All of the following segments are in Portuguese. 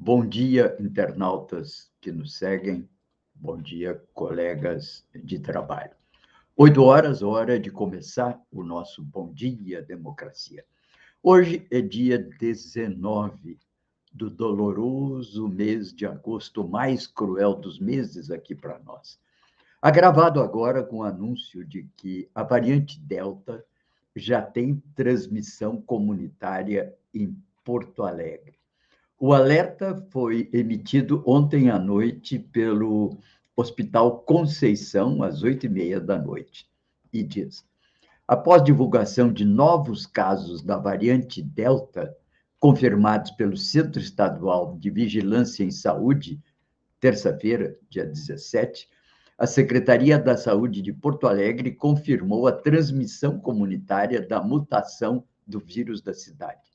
Bom dia, internautas que nos seguem. Bom dia, colegas de trabalho. Oito horas, hora de começar o nosso Bom Dia Democracia. Hoje é dia 19 do doloroso mês de agosto, mais cruel dos meses aqui para nós. Agravado agora com o anúncio de que a variante Delta já tem transmissão comunitária em Porto Alegre. O alerta foi emitido ontem à noite pelo Hospital Conceição, às oito e meia da noite, e diz: após divulgação de novos casos da variante Delta, confirmados pelo Centro Estadual de Vigilância em Saúde, terça-feira, dia 17, a Secretaria da Saúde de Porto Alegre confirmou a transmissão comunitária da mutação do vírus da cidade.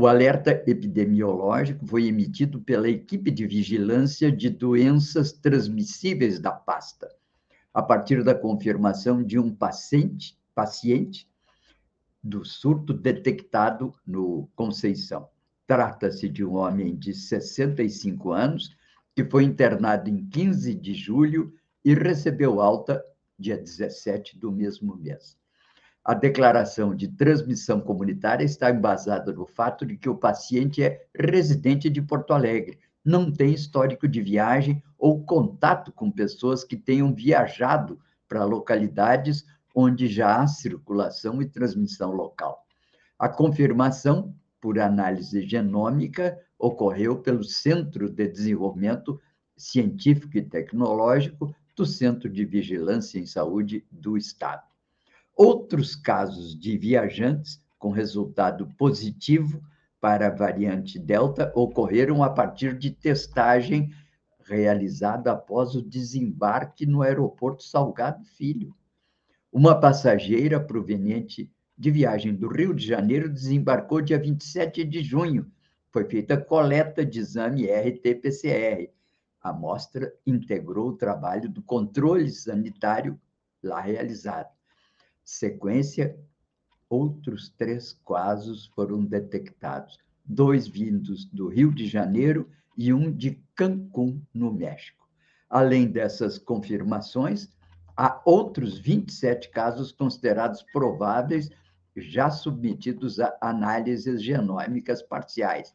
O alerta epidemiológico foi emitido pela equipe de vigilância de doenças transmissíveis da pasta, a partir da confirmação de um paciente, paciente do surto detectado no Conceição. Trata-se de um homem de 65 anos que foi internado em 15 de julho e recebeu alta dia 17 do mesmo mês. A declaração de transmissão comunitária está embasada no fato de que o paciente é residente de Porto Alegre, não tem histórico de viagem ou contato com pessoas que tenham viajado para localidades onde já há circulação e transmissão local. A confirmação por análise genômica ocorreu pelo Centro de Desenvolvimento Científico e Tecnológico do Centro de Vigilância em Saúde do Estado. Outros casos de viajantes com resultado positivo para a variante Delta ocorreram a partir de testagem realizada após o desembarque no aeroporto Salgado Filho. Uma passageira proveniente de viagem do Rio de Janeiro desembarcou dia 27 de junho. Foi feita coleta de exame RT-PCR. A amostra integrou o trabalho do controle sanitário lá realizado sequência, outros três casos foram detectados, dois vindos do Rio de Janeiro e um de Cancún, no México. Além dessas confirmações, há outros 27 casos considerados prováveis, já submetidos a análises genômicas parciais.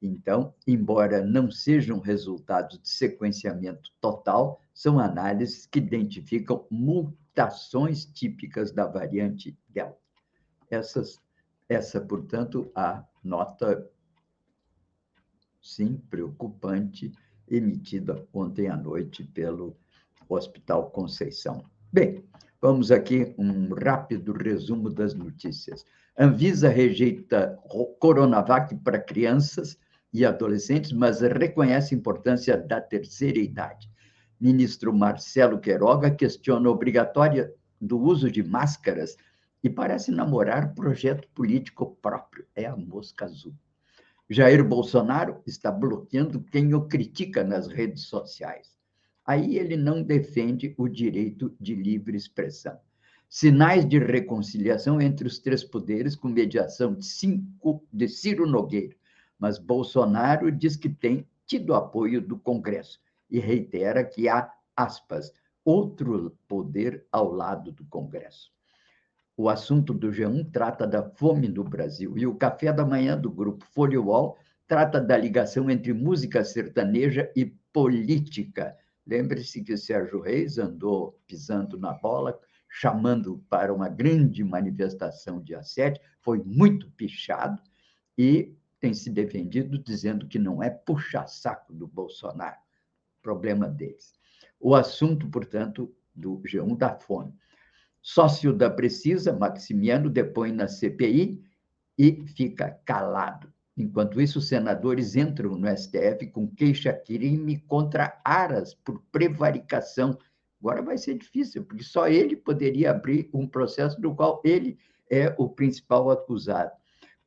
Então, embora não sejam resultados de sequenciamento total, são análises que identificam mutações típicas da variante Delta. Essas, essa, portanto, a nota, sim, preocupante, emitida ontem à noite pelo Hospital Conceição. Bem, vamos aqui um rápido resumo das notícias. Anvisa rejeita Coronavac para crianças e adolescentes, mas reconhece a importância da terceira idade ministro Marcelo Queiroga questiona a obrigatória do uso de máscaras e parece namorar projeto político próprio. É a mosca azul. Jair Bolsonaro está bloqueando quem o critica nas redes sociais. Aí ele não defende o direito de livre expressão. Sinais de reconciliação entre os três poderes com mediação de, cinco, de Ciro Nogueira. Mas Bolsonaro diz que tem tido apoio do Congresso e reitera que há, aspas, outro poder ao lado do Congresso. O assunto do G1 trata da fome no Brasil e o café da manhã do grupo Wall trata da ligação entre música sertaneja e política. Lembre-se que Sérgio Reis andou pisando na bola, chamando para uma grande manifestação dia 7, foi muito pichado e tem se defendido dizendo que não é puxa-saco do Bolsonaro problema deles. O assunto, portanto, do G1 da fome. Sócio da Precisa, Maximiano, depõe na CPI e fica calado. Enquanto isso, senadores entram no STF com queixa-crime contra Aras por prevaricação. Agora vai ser difícil, porque só ele poderia abrir um processo do qual ele é o principal acusado.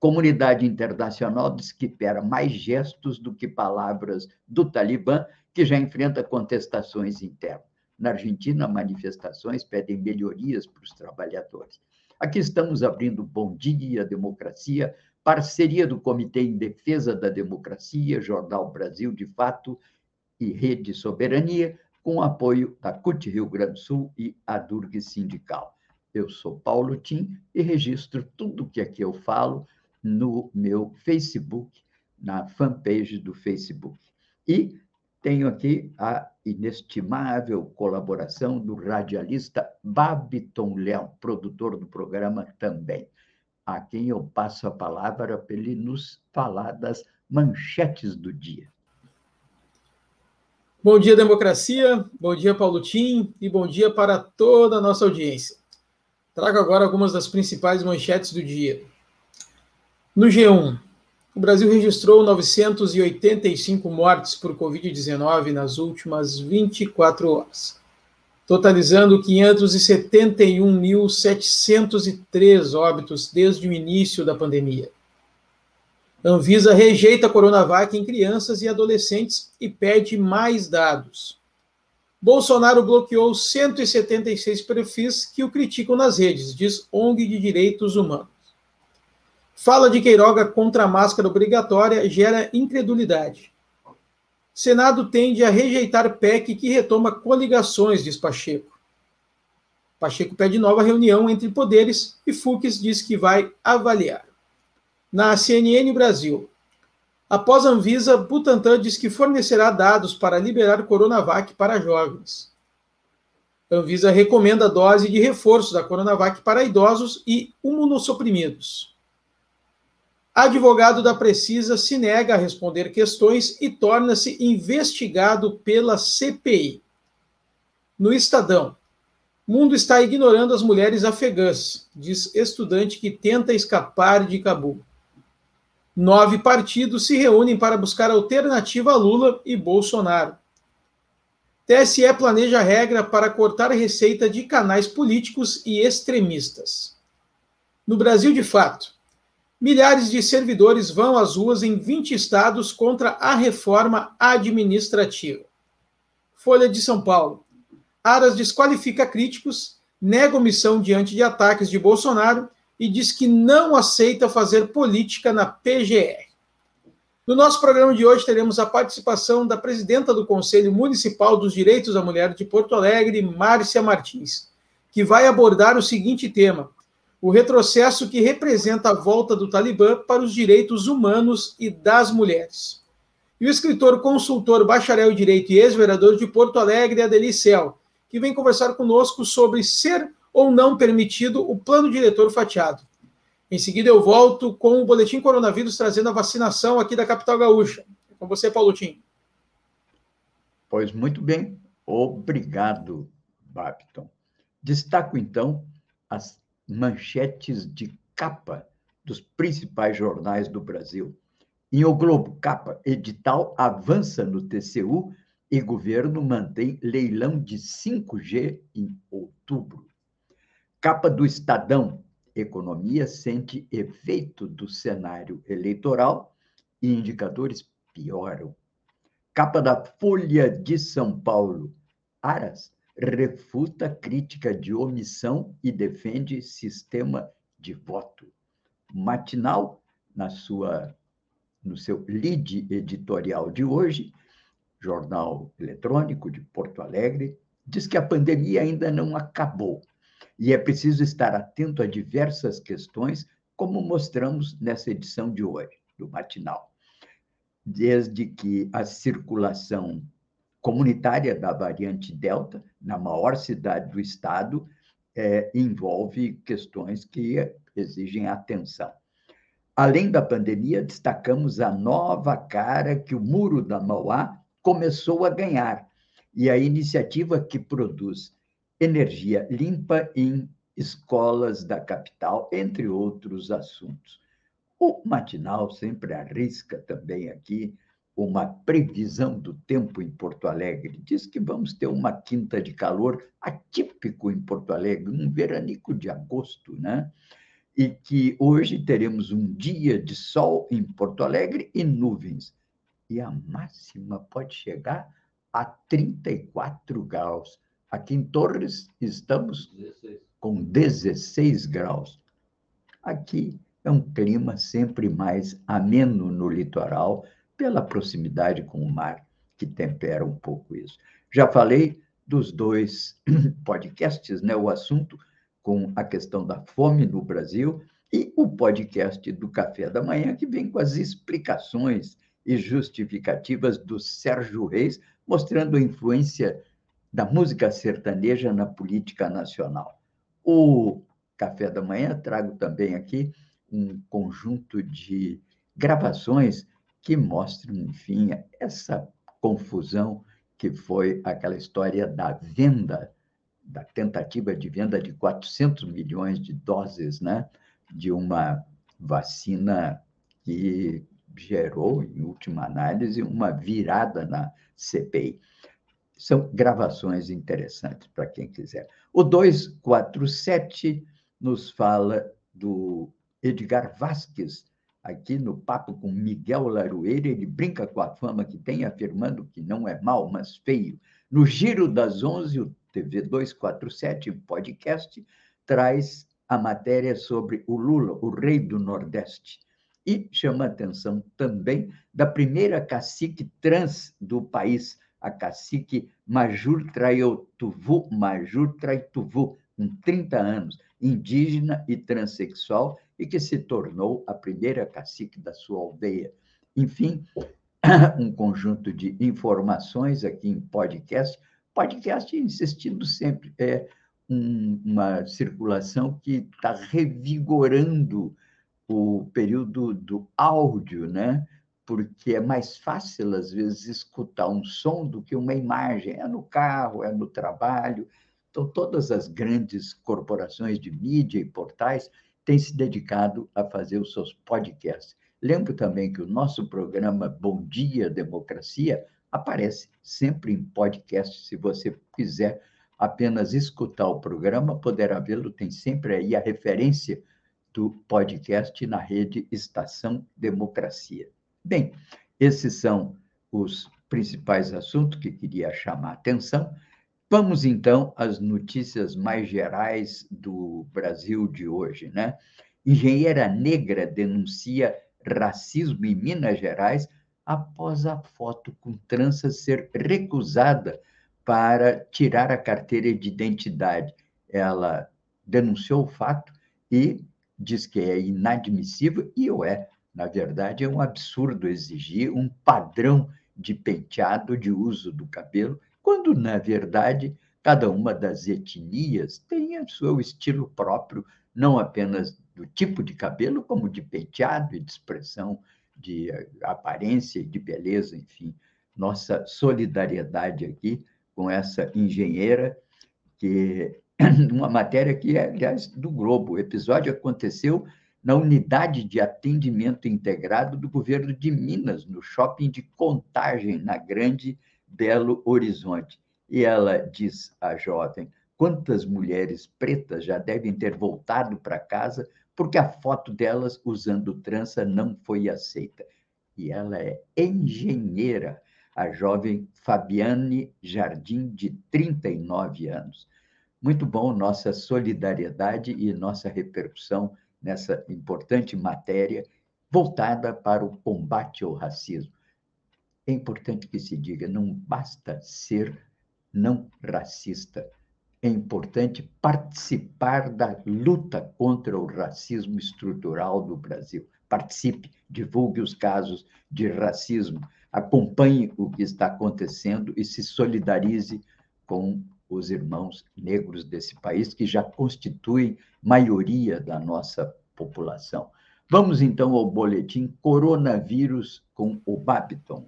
Comunidade internacional diz que espera mais gestos do que palavras do Talibã, que já enfrenta contestações internas. Na Argentina, manifestações pedem melhorias para os trabalhadores. Aqui estamos abrindo Bom Dia Democracia, parceria do Comitê em Defesa da Democracia, Jornal Brasil de Fato e Rede Soberania, com apoio da CUT Rio Grande do Sul e a Durg Sindical. Eu sou Paulo Tim e registro tudo que aqui eu falo no meu Facebook, na fanpage do Facebook. E tenho aqui a inestimável colaboração do radialista Babiton Leão, produtor do programa também a quem eu passo a palavra para ele nos falar das manchetes do dia. Bom dia, democracia. Bom dia, Paulo Tim. E bom dia para toda a nossa audiência. Trago agora algumas das principais manchetes do dia. No G1, o Brasil registrou 985 mortes por Covid-19 nas últimas 24 horas totalizando 571.703 óbitos desde o início da pandemia. Anvisa rejeita a Coronavac em crianças e adolescentes e pede mais dados. Bolsonaro bloqueou 176 perfis que o criticam nas redes, diz ONG de Direitos Humanos. Fala de Queiroga contra a máscara obrigatória gera incredulidade. Senado tende a rejeitar PEC que retoma coligações, diz Pacheco. Pacheco pede nova reunião entre poderes e Fux diz que vai avaliar. Na CNN Brasil, após Anvisa, Butantan diz que fornecerá dados para liberar Coronavac para jovens. Anvisa recomenda dose de reforço da Coronavac para idosos e imunossuprimidos. Advogado da Precisa se nega a responder questões e torna-se investigado pela CPI. No Estadão, mundo está ignorando as mulheres afegãs, diz estudante que tenta escapar de Cabul. Nove partidos se reúnem para buscar alternativa a Lula e Bolsonaro. TSE planeja regra para cortar receita de canais políticos e extremistas. No Brasil de fato, Milhares de servidores vão às ruas em 20 estados contra a reforma administrativa. Folha de São Paulo. Aras desqualifica críticos, nega omissão diante de ataques de Bolsonaro e diz que não aceita fazer política na PGR. No nosso programa de hoje teremos a participação da presidenta do Conselho Municipal dos Direitos da Mulher de Porto Alegre, Márcia Martins, que vai abordar o seguinte tema: o retrocesso que representa a volta do Talibã para os direitos humanos e das mulheres. E o escritor, consultor, bacharel em Direito e ex-vereador de Porto Alegre, Adelicel, que vem conversar conosco sobre ser ou não permitido o plano diretor fatiado. Em seguida, eu volto com o Boletim Coronavírus trazendo a vacinação aqui da capital gaúcha. É com você, Paulo Tim. Pois muito bem. Obrigado, Babton. Destaco, então, as manchetes de capa dos principais jornais do Brasil. Em O Globo, capa, edital avança no TCU e governo mantém leilão de 5G em outubro. Capa do Estadão, economia sente efeito do cenário eleitoral e indicadores pioram. Capa da Folha de São Paulo, Aras refuta crítica de omissão e defende sistema de voto. Matinal, na sua no seu lead editorial de hoje, jornal eletrônico de Porto Alegre, diz que a pandemia ainda não acabou e é preciso estar atento a diversas questões, como mostramos nessa edição de hoje do matinal. Desde que a circulação comunitária da variante Delta, na maior cidade do estado, é, envolve questões que exigem atenção. Além da pandemia, destacamos a nova cara que o Muro da Mauá começou a ganhar e a iniciativa que produz energia limpa em escolas da capital, entre outros assuntos. O matinal sempre arrisca também aqui uma previsão do tempo em Porto Alegre. Diz que vamos ter uma quinta de calor atípico em Porto Alegre, um veranico de agosto, né? E que hoje teremos um dia de sol em Porto Alegre e nuvens. E a máxima pode chegar a 34 graus. Aqui em Torres estamos 16. com 16 graus. Aqui é um clima sempre mais ameno no litoral, pela proximidade com o mar, que tempera um pouco isso. Já falei dos dois podcasts, né? o assunto com a questão da fome no Brasil e o podcast do Café da Manhã, que vem com as explicações e justificativas do Sérgio Reis, mostrando a influência da música sertaneja na política nacional. O Café da Manhã trago também aqui um conjunto de gravações que mostram, enfim, essa confusão que foi aquela história da venda, da tentativa de venda de 400 milhões de doses né, de uma vacina que gerou, em última análise, uma virada na CPI. São gravações interessantes para quem quiser. O 247 nos fala do Edgar Vasques, aqui no papo com Miguel Laroeira, ele brinca com a fama que tem, afirmando que não é mal, mas feio. No Giro das Onze, o TV 247, podcast, traz a matéria sobre o Lula, o rei do Nordeste. E chama atenção também da primeira cacique trans do país, a cacique Majur Traiotuvu, Majur Traituvu, com 30 anos, indígena e transexual, e que se tornou a primeira cacique da sua aldeia. Enfim, um conjunto de informações aqui em podcast. Podcast, insistindo sempre, é um, uma circulação que está revigorando o período do áudio, né? porque é mais fácil, às vezes, escutar um som do que uma imagem. É no carro, é no trabalho. Então, todas as grandes corporações de mídia e portais têm se dedicado a fazer os seus podcasts. Lembro também que o nosso programa Bom Dia Democracia aparece sempre em podcast. Se você quiser apenas escutar o programa, poderá vê-lo. Tem sempre aí a referência do podcast na rede Estação Democracia. Bem, esses são os principais assuntos que queria chamar a atenção. Vamos então às notícias mais gerais do Brasil de hoje, né? Engenheira negra denuncia racismo em Minas Gerais após a foto com trança ser recusada para tirar a carteira de identidade. Ela denunciou o fato e diz que é inadmissível, e o é. Na verdade, é um absurdo exigir um padrão de penteado, de uso do cabelo, quando, na verdade, cada uma das etnias tem o seu estilo próprio, não apenas do tipo de cabelo, como de penteado e de expressão, de aparência e de beleza, enfim. Nossa solidariedade aqui com essa engenheira, que uma matéria que é, aliás, do Globo. O episódio aconteceu na unidade de atendimento integrado do governo de Minas, no shopping de Contagem, na Grande Belo Horizonte. E ela diz à jovem: quantas mulheres pretas já devem ter voltado para casa porque a foto delas usando trança não foi aceita. E ela é engenheira, a jovem Fabiane Jardim, de 39 anos. Muito bom nossa solidariedade e nossa repercussão nessa importante matéria voltada para o combate ao racismo é importante que se diga, não basta ser não racista. É importante participar da luta contra o racismo estrutural do Brasil. Participe, divulgue os casos de racismo, acompanhe o que está acontecendo e se solidarize com os irmãos negros desse país, que já constituem maioria da nossa população. Vamos então ao boletim Coronavírus com o Babiton.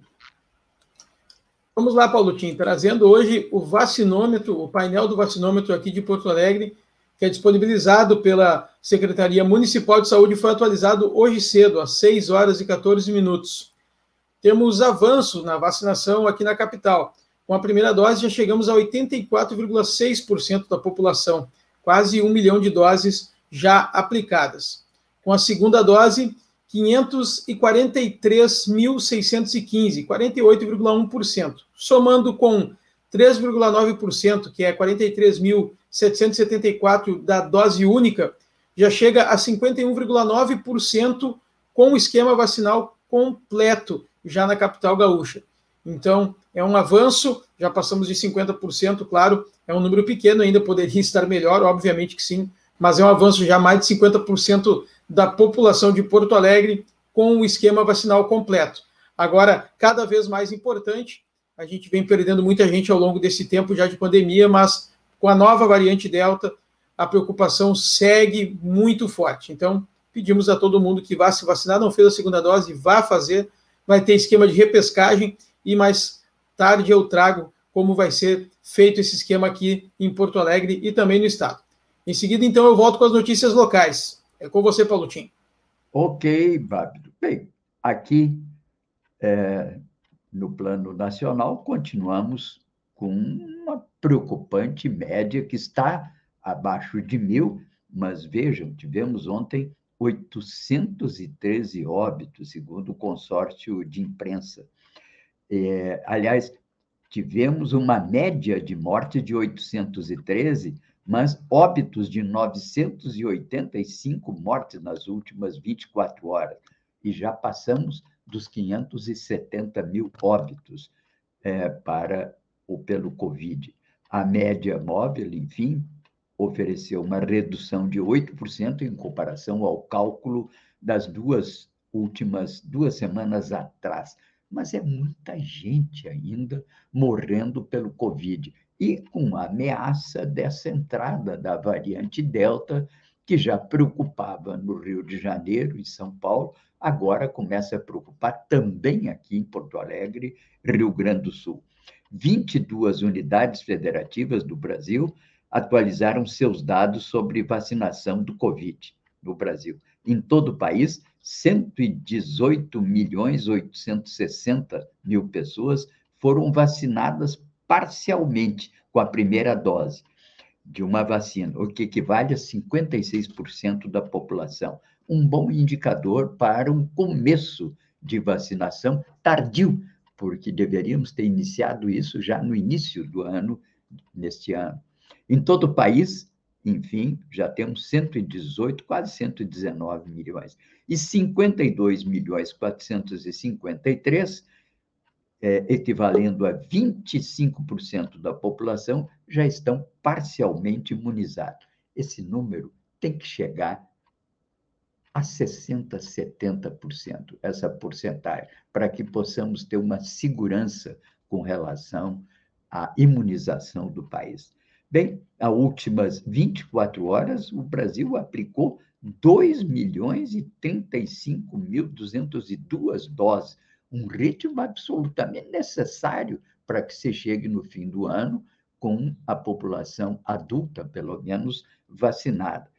Vamos lá, Paulo Tim, trazendo hoje o vacinômetro, o painel do vacinômetro aqui de Porto Alegre, que é disponibilizado pela Secretaria Municipal de Saúde, foi atualizado hoje cedo, às 6 horas e 14 minutos. Temos avanço na vacinação aqui na capital. Com a primeira dose, já chegamos a 84,6% da população, quase um milhão de doses já aplicadas. Com a segunda dose, 543.615, 48,1%. Somando com 3,9%, que é 43.774 da dose única, já chega a 51,9% com o esquema vacinal completo, já na capital gaúcha. Então, é um avanço, já passamos de 50%, claro, é um número pequeno, ainda poderia estar melhor, obviamente que sim, mas é um avanço já mais de 50% da população de Porto Alegre com o esquema vacinal completo. Agora, cada vez mais importante, a gente vem perdendo muita gente ao longo desse tempo já de pandemia, mas com a nova variante Delta, a preocupação segue muito forte. Então, pedimos a todo mundo que vá se vacinar, não fez a segunda dose, vá fazer. Vai ter esquema de repescagem e mais tarde eu trago como vai ser feito esse esquema aqui em Porto Alegre e também no estado. Em seguida, então, eu volto com as notícias locais. É com você, Paulutinho. Ok, Bábido. Bem, aqui é, no plano nacional, continuamos com uma preocupante média que está abaixo de mil, mas vejam, tivemos ontem 813 óbitos, segundo o consórcio de imprensa. É, aliás, tivemos uma média de morte de 813, mas óbitos de 985 mortes nas últimas 24 horas. E já passamos dos 570 mil óbitos é, para o pelo Covid. A média móvel, enfim, ofereceu uma redução de 8% em comparação ao cálculo das duas últimas duas semanas atrás. Mas é muita gente ainda morrendo pelo Covid e com a ameaça dessa entrada da variante Delta, que já preocupava no Rio de Janeiro e São Paulo, agora começa a preocupar também aqui em Porto Alegre, Rio Grande do Sul. 22 unidades federativas do Brasil atualizaram seus dados sobre vacinação do Covid no Brasil. Em todo o país, 118 milhões 860 mil pessoas foram vacinadas parcialmente com a primeira dose de uma vacina, o que equivale a 56% da população um bom indicador para um começo de vacinação tardio, porque deveríamos ter iniciado isso já no início do ano, neste ano. Em todo o país, enfim, já temos 118, quase 119 milhões. E 52 milhões 453, é, equivalendo a 25% da população, já estão parcialmente imunizados. Esse número tem que chegar a 60%, 70%, essa porcentagem, para que possamos ter uma segurança com relação à imunização do país. Bem, as últimas 24 horas, o Brasil aplicou 2 milhões e 35 mil 202 doses, um ritmo absolutamente necessário para que se chegue no fim do ano com a população adulta, pelo menos, vacinada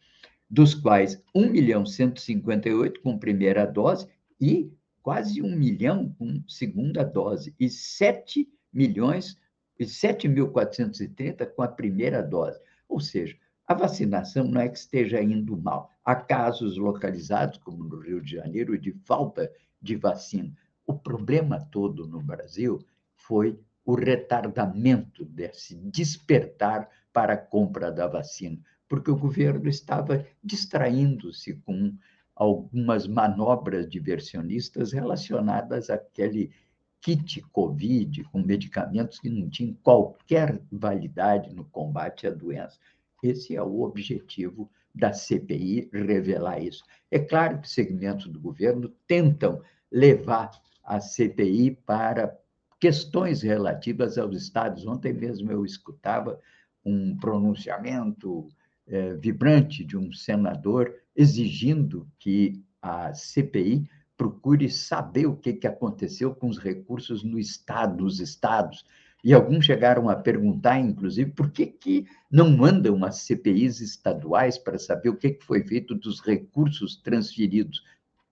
dos quais 1 milhão 158 com primeira dose e quase 1 milhão com segunda dose e 7 milhões e 7.430 com a primeira dose. Ou seja, a vacinação não é que esteja indo mal. Há casos localizados, como no Rio de Janeiro, de falta de vacina. O problema todo no Brasil foi o retardamento desse despertar para a compra da vacina porque o governo estava distraindo-se com algumas manobras diversionistas relacionadas àquele kit Covid, com medicamentos que não tinham qualquer validade no combate à doença. Esse é o objetivo da CPI, revelar isso. É claro que segmentos do governo tentam levar a CPI para questões relativas aos estados. Ontem mesmo eu escutava um pronunciamento é, vibrante de um senador exigindo que a CPI procure saber o que, que aconteceu com os recursos no estado, nos estados, E alguns chegaram a perguntar, inclusive, por que, que não mandam as CPIs estaduais para saber o que, que foi feito dos recursos transferidos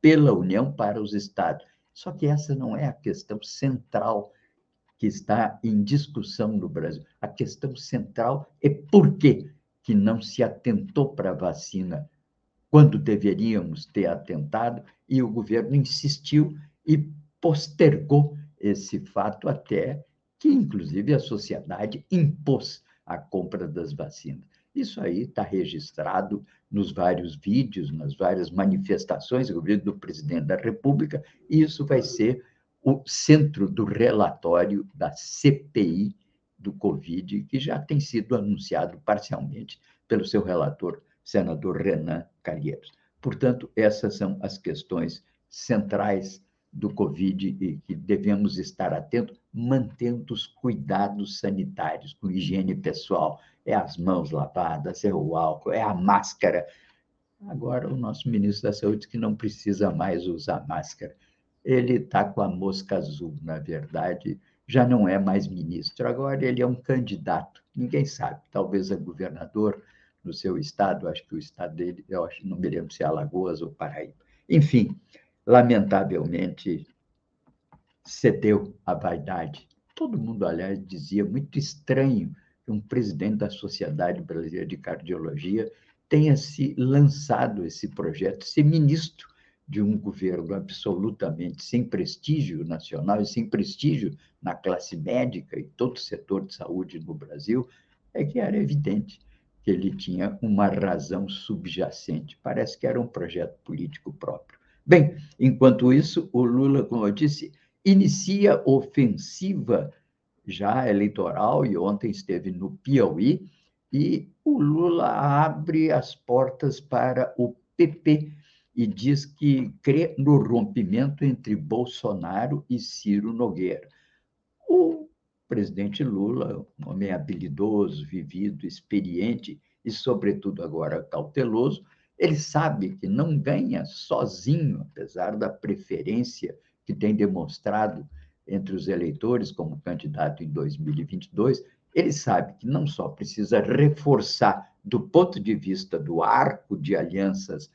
pela União para os estados. Só que essa não é a questão central que está em discussão no Brasil. A questão central é por que, que não se atentou para a vacina quando deveríamos ter atentado, e o governo insistiu e postergou esse fato até que, inclusive, a sociedade impôs a compra das vacinas. Isso aí está registrado nos vários vídeos, nas várias manifestações do presidente da República, e isso vai ser o centro do relatório da CPI do Covid, que já tem sido anunciado parcialmente pelo seu relator, senador Renan Calheiros. Portanto, essas são as questões centrais do Covid e que devemos estar atentos, mantendo os cuidados sanitários, com higiene pessoal. É as mãos lavadas, é o álcool, é a máscara. Agora, o nosso ministro da Saúde que não precisa mais usar máscara ele está com a mosca azul, na verdade, já não é mais ministro, agora ele é um candidato, ninguém sabe, talvez é governador no seu estado, acho que o estado dele, eu acho, não me lembro se é Alagoas ou Paraíba. Enfim, lamentavelmente, cedeu à vaidade. Todo mundo, aliás, dizia muito estranho que um presidente da Sociedade Brasileira de Cardiologia tenha se lançado esse projeto, ser ministro de um governo absolutamente sem prestígio nacional e sem prestígio na classe médica e todo o setor de saúde no Brasil, é que era evidente que ele tinha uma razão subjacente. Parece que era um projeto político próprio. Bem, enquanto isso, o Lula, como eu disse, inicia ofensiva já eleitoral e ontem esteve no Piauí e o Lula abre as portas para o PP e diz que crê no rompimento entre Bolsonaro e Ciro Nogueira. O presidente Lula, um homem habilidoso, vivido, experiente e, sobretudo, agora cauteloso, ele sabe que não ganha sozinho, apesar da preferência que tem demonstrado entre os eleitores como candidato em 2022, ele sabe que não só precisa reforçar, do ponto de vista do arco de alianças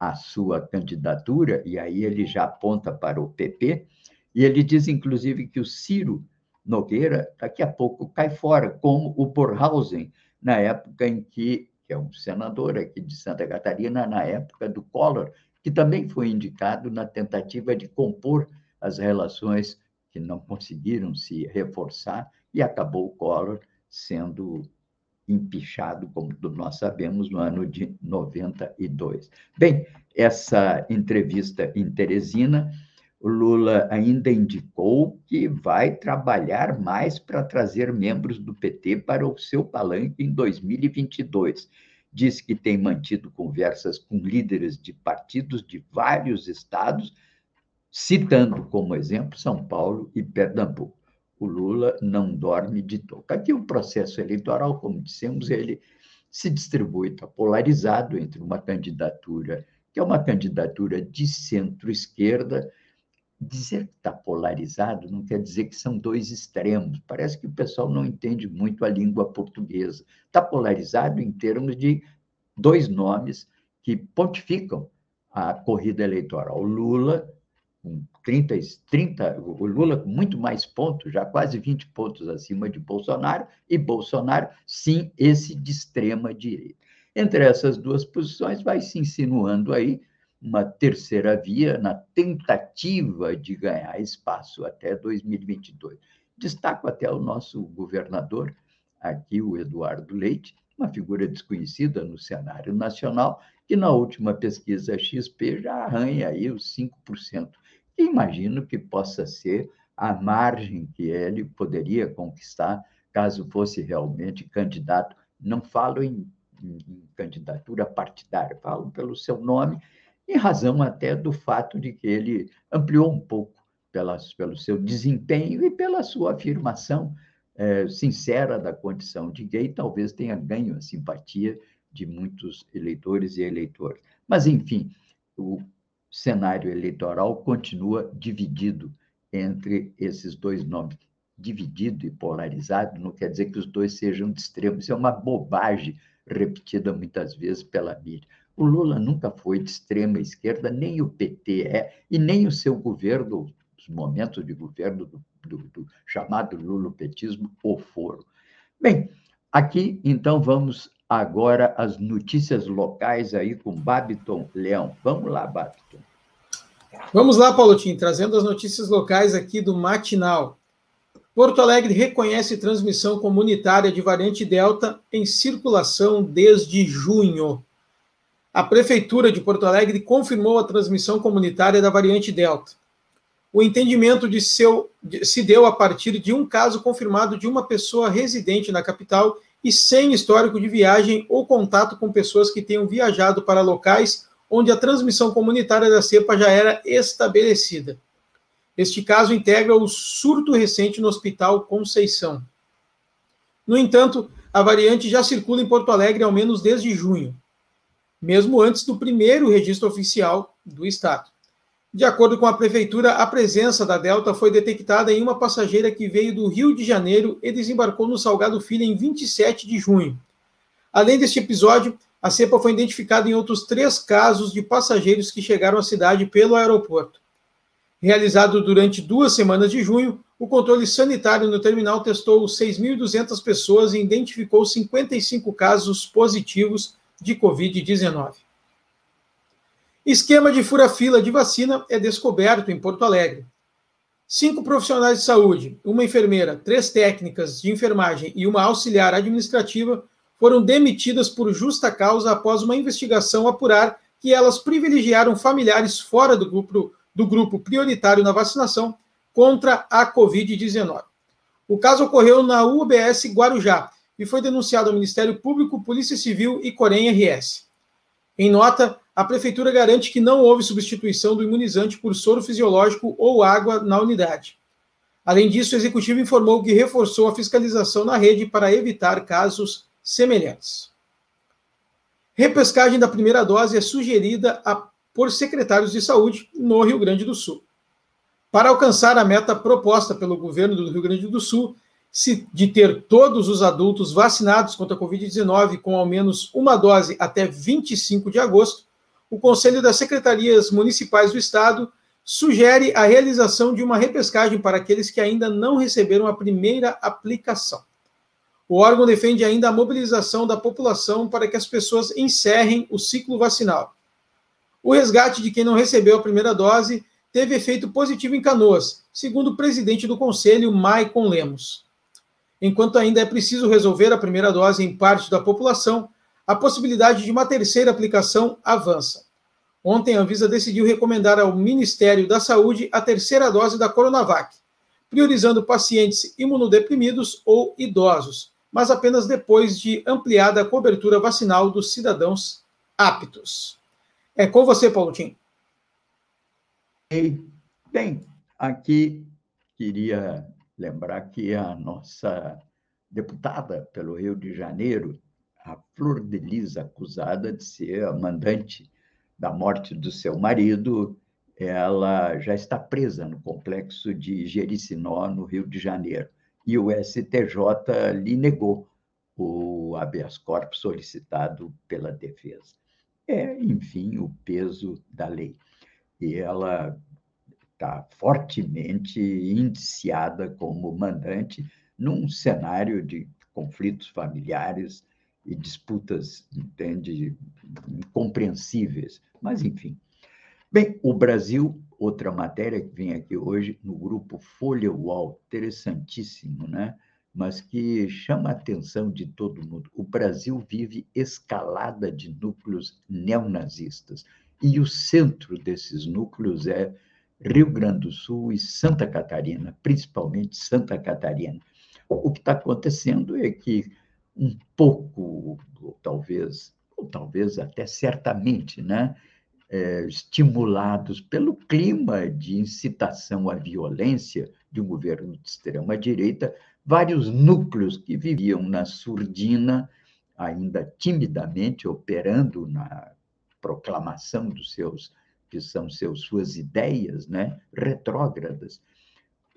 a sua candidatura, e aí ele já aponta para o PP, e ele diz, inclusive, que o Ciro Nogueira daqui a pouco cai fora, como o Borhausen, na época em que, que é um senador aqui de Santa Catarina, na época do Collor, que também foi indicado na tentativa de compor as relações que não conseguiram se reforçar, e acabou o Collor sendo empichado, como nós sabemos, no ano de 92. Bem, essa entrevista em Teresina, o Lula ainda indicou que vai trabalhar mais para trazer membros do PT para o seu palanque em 2022. Diz que tem mantido conversas com líderes de partidos de vários estados, citando como exemplo São Paulo e Pernambuco o Lula não dorme de toca. Aqui o processo eleitoral, como dissemos, ele se distribui, está polarizado entre uma candidatura, que é uma candidatura de centro-esquerda. Dizer que está polarizado não quer dizer que são dois extremos. Parece que o pessoal não entende muito a língua portuguesa. Está polarizado em termos de dois nomes que pontificam a corrida eleitoral. Lula com 30, 30, o Lula com muito mais pontos, já quase 20 pontos acima de Bolsonaro, e Bolsonaro, sim, esse de extrema direita. Entre essas duas posições, vai se insinuando aí uma terceira via na tentativa de ganhar espaço até 2022. Destaco até o nosso governador, aqui o Eduardo Leite, uma figura desconhecida no cenário nacional, que na última pesquisa XP já arranha aí os 5% imagino que possa ser a margem que ele poderia conquistar caso fosse realmente candidato. Não falo em, em candidatura partidária, falo pelo seu nome, em razão até do fato de que ele ampliou um pouco pelas, pelo seu desempenho e pela sua afirmação é, sincera da condição de gay, talvez tenha ganho a simpatia de muitos eleitores e eleitoras. Mas, enfim, o cenário eleitoral continua dividido entre esses dois nomes. dividido e polarizado não quer dizer que os dois sejam de extremo. Isso é uma bobagem repetida muitas vezes pela mídia. O Lula nunca foi de extrema esquerda, nem o PT é, e nem o seu governo, os momentos de governo do, do, do chamado lulopetismo o foram. Bem, aqui então vamos agora às notícias locais aí com Babiton Leão. Vamos lá, Babiton. Vamos lá, Paulotinho, trazendo as notícias locais aqui do Matinal. Porto Alegre reconhece transmissão comunitária de variante Delta em circulação desde junho. A Prefeitura de Porto Alegre confirmou a transmissão comunitária da variante Delta. O entendimento de seu, de, se deu a partir de um caso confirmado de uma pessoa residente na capital e sem histórico de viagem ou contato com pessoas que tenham viajado para locais onde a transmissão comunitária da cepa já era estabelecida. Este caso integra o surto recente no Hospital Conceição. No entanto, a variante já circula em Porto Alegre ao menos desde junho, mesmo antes do primeiro registro oficial do Estado. De acordo com a Prefeitura, a presença da Delta foi detectada em uma passageira que veio do Rio de Janeiro e desembarcou no Salgado Filho em 27 de junho. Além deste episódio, a cepa foi identificada em outros três casos de passageiros que chegaram à cidade pelo aeroporto. Realizado durante duas semanas de junho, o controle sanitário no terminal testou 6.200 pessoas e identificou 55 casos positivos de Covid-19. Esquema de fura-fila de vacina é descoberto em Porto Alegre. Cinco profissionais de saúde, uma enfermeira, três técnicas de enfermagem e uma auxiliar administrativa foram demitidas por justa causa após uma investigação apurar que elas privilegiaram familiares fora do grupo do grupo prioritário na vacinação contra a Covid-19. O caso ocorreu na UBS Guarujá e foi denunciado ao Ministério Público, Polícia Civil e Corém RS. Em nota, a Prefeitura garante que não houve substituição do imunizante por soro fisiológico ou água na unidade. Além disso, o Executivo informou que reforçou a fiscalização na rede para evitar casos semelhantes. Repescagem da primeira dose é sugerida a por secretários de saúde no Rio Grande do Sul. Para alcançar a meta proposta pelo governo do Rio Grande do Sul, de ter todos os adultos vacinados contra a Covid-19 com ao menos uma dose até 25 de agosto, o Conselho das Secretarias Municipais do Estado sugere a realização de uma repescagem para aqueles que ainda não receberam a primeira aplicação. O órgão defende ainda a mobilização da população para que as pessoas encerrem o ciclo vacinal o resgate de quem não recebeu a primeira dose teve efeito positivo em Canoas, segundo o presidente do conselho, Maicon Lemos. Enquanto ainda é preciso resolver a primeira dose em parte da população, a possibilidade de uma terceira aplicação avança. Ontem, a Anvisa decidiu recomendar ao Ministério da Saúde a terceira dose da Coronavac, priorizando pacientes imunodeprimidos ou idosos, mas apenas depois de ampliada a cobertura vacinal dos cidadãos aptos. É com você, Paulo Tim. Bem, aqui queria lembrar que a nossa deputada pelo Rio de Janeiro, a Flor de Lis, acusada de ser a mandante da morte do seu marido, ela já está presa no complexo de Jericinó, no Rio de Janeiro. E o STJ lhe negou o habeas corpus solicitado pela defesa é, enfim, o peso da lei. E ela está fortemente indiciada como mandante num cenário de conflitos familiares e disputas, entende, incompreensíveis. Mas, enfim. Bem, o Brasil, outra matéria que vem aqui hoje, no grupo Folha UOL, interessantíssimo, né? mas que chama a atenção de todo mundo. O Brasil vive escalada de núcleos neonazistas, e o centro desses núcleos é Rio Grande do Sul e Santa Catarina, principalmente Santa Catarina. O que está acontecendo é que um pouco, ou talvez, ou talvez até certamente, né, é, estimulados pelo clima de incitação à violência de um governo de extrema direita, vários núcleos que viviam na surdina, ainda timidamente operando na proclamação dos seus que são seus suas ideias, né, retrógradas,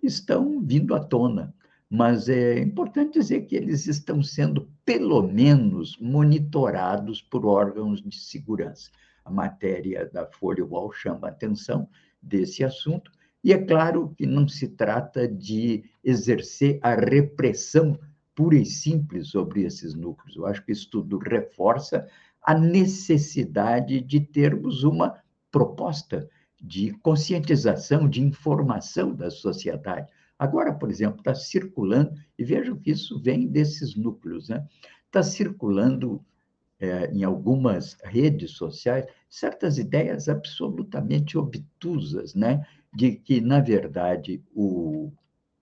estão vindo à tona. mas é importante dizer que eles estão sendo, pelo menos, monitorados por órgãos de segurança. A matéria da Folha UOL chama a atenção desse assunto, e é claro que não se trata de exercer a repressão pura e simples sobre esses núcleos. Eu acho que isso tudo reforça a necessidade de termos uma proposta de conscientização, de informação da sociedade Agora, por exemplo, está circulando, e vejam que isso vem desses núcleos, né? Está circulando é, em algumas redes sociais certas ideias absolutamente obtusas, né? De que, na verdade, o,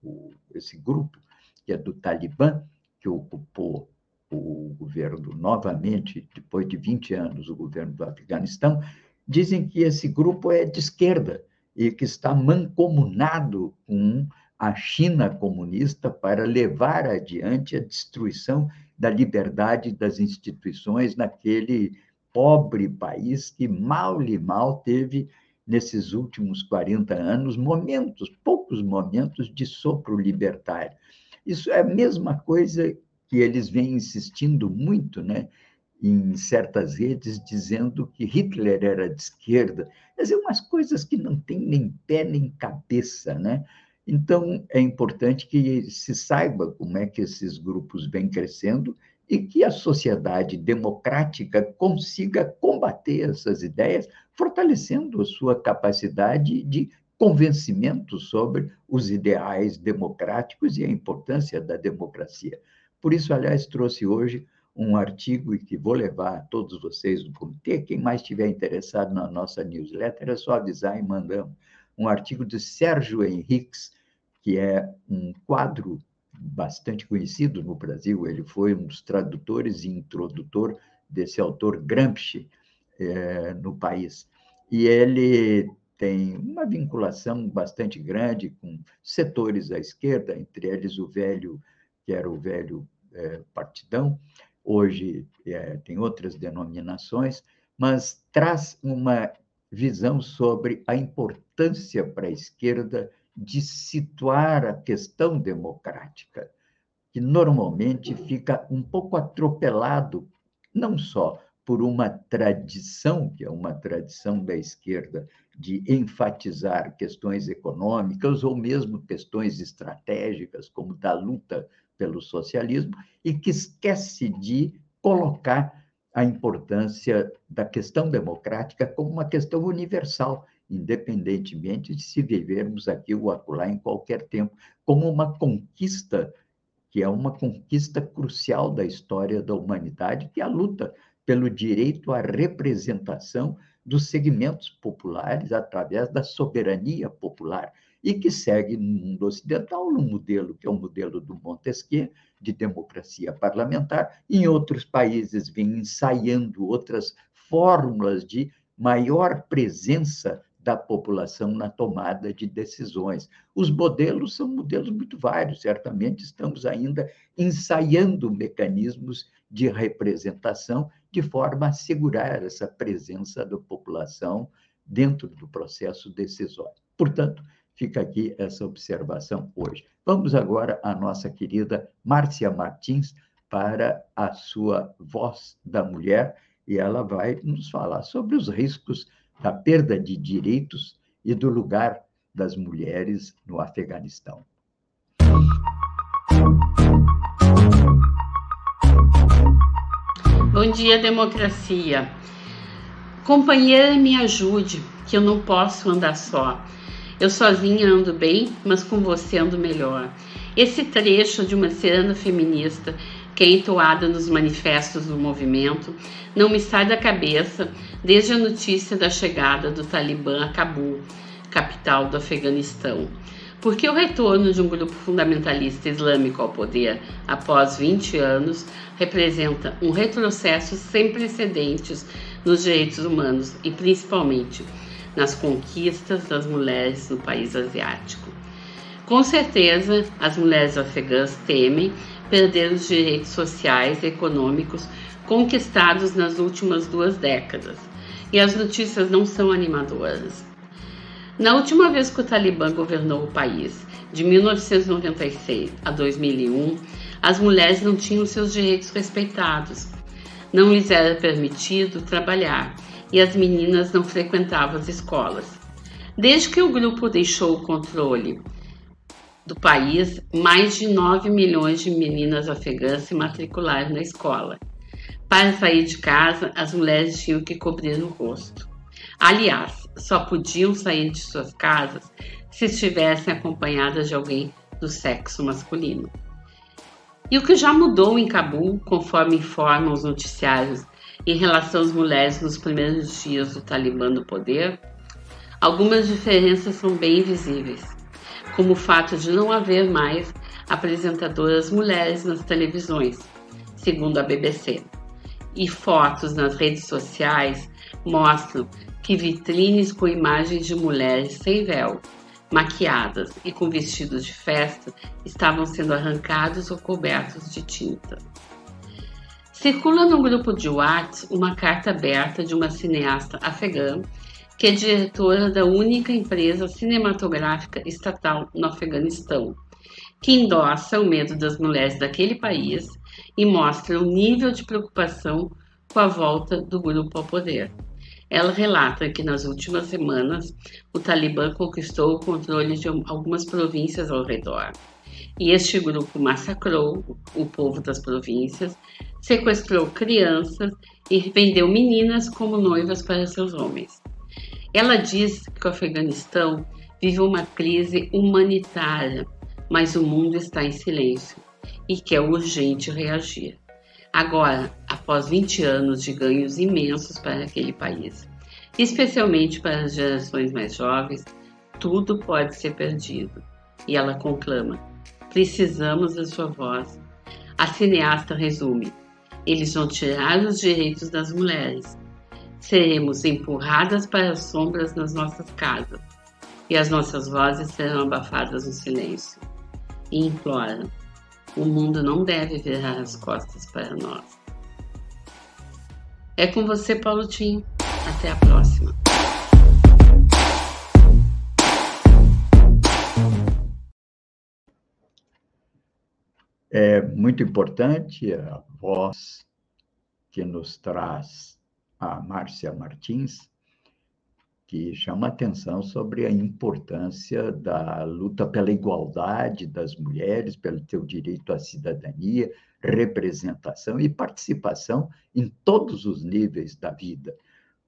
o, esse grupo, que é do Talibã, que ocupou o governo novamente, depois de 20 anos, o governo do Afeganistão, dizem que esse grupo é de esquerda e que está mancomunado com a China comunista para levar adiante a destruição da liberdade das instituições naquele pobre país que mal e mal teve nesses últimos 40 anos momentos, poucos momentos de sopro libertário. Isso é a mesma coisa que eles vêm insistindo muito, né? Em certas redes dizendo que Hitler era de esquerda. Quer dizer, umas coisas que não têm nem pé nem cabeça, né? Então, é importante que se saiba como é que esses grupos vêm crescendo e que a sociedade democrática consiga combater essas ideias, fortalecendo a sua capacidade de convencimento sobre os ideais democráticos e a importância da democracia. Por isso, aliás, trouxe hoje um artigo que vou levar a todos vocês do comitê. Quem mais estiver interessado na nossa newsletter, é só avisar e mandamos um artigo de Sérgio Henriques, que é um quadro bastante conhecido no Brasil. Ele foi um dos tradutores e introdutor desse autor Gramsci é, no país. E ele tem uma vinculação bastante grande com setores à esquerda, entre eles o velho, que era o velho é, partidão, hoje é, tem outras denominações, mas traz uma visão sobre a importância para a esquerda de situar a questão democrática, que normalmente fica um pouco atropelado, não só por uma tradição, que é uma tradição da esquerda, de enfatizar questões econômicas ou mesmo questões estratégicas, como da luta pelo socialismo, e que esquece de colocar a importância da questão democrática como uma questão universal, independentemente de se vivermos aqui ou acolá em qualquer tempo, como uma conquista, que é uma conquista crucial da história da humanidade, que é a luta pelo direito à representação dos segmentos populares através da soberania popular e que segue no mundo ocidental no modelo que é o modelo do Montesquieu de democracia parlamentar. Em outros países vem ensaiando outras fórmulas de maior presença da população na tomada de decisões. Os modelos são modelos muito vários, certamente estamos ainda ensaiando mecanismos de representação de forma a assegurar essa presença da população dentro do processo decisório. Portanto, fica aqui essa observação hoje. Vamos agora à nossa querida Márcia Martins para a sua voz da mulher e ela vai nos falar sobre os riscos da perda de direitos e do lugar das mulheres no Afeganistão. Bom dia, democracia. Companheira, me ajude, que eu não posso andar só. Eu sozinha ando bem, mas com você ando melhor. Esse trecho de uma ciranda feminista que é entoada nos manifestos do movimento não me sai da cabeça desde a notícia da chegada do Talibã a Cabul, capital do Afeganistão. Porque o retorno de um grupo fundamentalista islâmico ao poder após 20 anos representa um retrocesso sem precedentes nos direitos humanos e principalmente nas conquistas das mulheres no país asiático. Com certeza, as mulheres afegãs temem perder os direitos sociais e econômicos conquistados nas últimas duas décadas, e as notícias não são animadoras. Na última vez que o Talibã governou o país, de 1996 a 2001, as mulheres não tinham seus direitos respeitados. Não lhes era permitido trabalhar e as meninas não frequentavam as escolas. Desde que o grupo deixou o controle do país, mais de 9 milhões de meninas afegãs se matricularam na escola. Para sair de casa, as mulheres tinham que cobrir o rosto. Aliás, só podiam sair de suas casas se estivessem acompanhadas de alguém do sexo masculino. E o que já mudou em Cabul, conforme informam os noticiários em relação às mulheres nos primeiros dias do Talibã no poder? Algumas diferenças são bem visíveis, como o fato de não haver mais apresentadoras mulheres nas televisões, segundo a BBC. E fotos nas redes sociais mostram que vitrines com imagens de mulheres sem véu, maquiadas e com vestidos de festa estavam sendo arrancados ou cobertos de tinta. Circula no grupo de WhatsApp uma carta aberta de uma cineasta afegã que é diretora da única empresa cinematográfica estatal no Afeganistão, que endossa o medo das mulheres daquele país e mostra o nível de preocupação com a volta do grupo ao poder. Ela relata que nas últimas semanas o Talibã conquistou o controle de algumas províncias ao redor. E este grupo massacrou o povo das províncias, sequestrou crianças e vendeu meninas como noivas para seus homens. Ela diz que o Afeganistão vive uma crise humanitária, mas o mundo está em silêncio e que é urgente reagir. Agora, após 20 anos de ganhos imensos para aquele país, especialmente para as gerações mais jovens, tudo pode ser perdido. E ela conclama: precisamos da sua voz. A cineasta resume: eles vão tirar os direitos das mulheres. Seremos empurradas para as sombras nas nossas casas e as nossas vozes serão abafadas no silêncio. E implora: o mundo não deve virar as costas para nós. É com você, Paulo Tim. Até a próxima. É muito importante a voz que nos traz a Márcia Martins, que chama atenção sobre a importância da luta pela igualdade das mulheres, pelo seu direito à cidadania, representação e participação em todos os níveis da vida.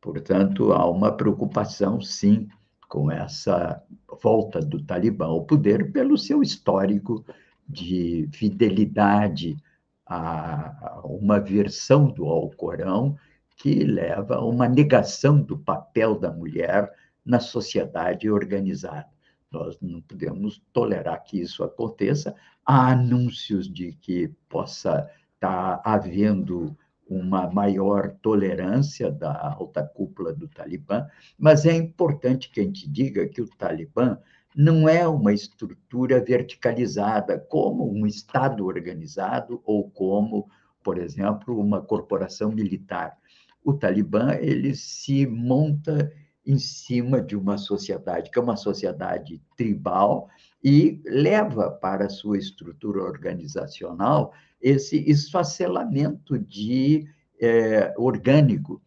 Portanto, há uma preocupação, sim, com essa volta do Talibã ao poder pelo seu histórico de fidelidade a uma versão do Alcorão que leva a uma negação do papel da mulher na sociedade organizada. Nós não podemos tolerar que isso aconteça. Há anúncios de que possa estar havendo uma maior tolerância da alta cúpula do Talibã, mas é importante que a gente diga que o Talibã não é uma estrutura verticalizada, como um Estado organizado ou como, por exemplo, uma corporação militar o Talibã ele se monta em cima de uma sociedade que é uma sociedade tribal e leva para a sua estrutura organizacional esse esfacelamento de é, orgânico.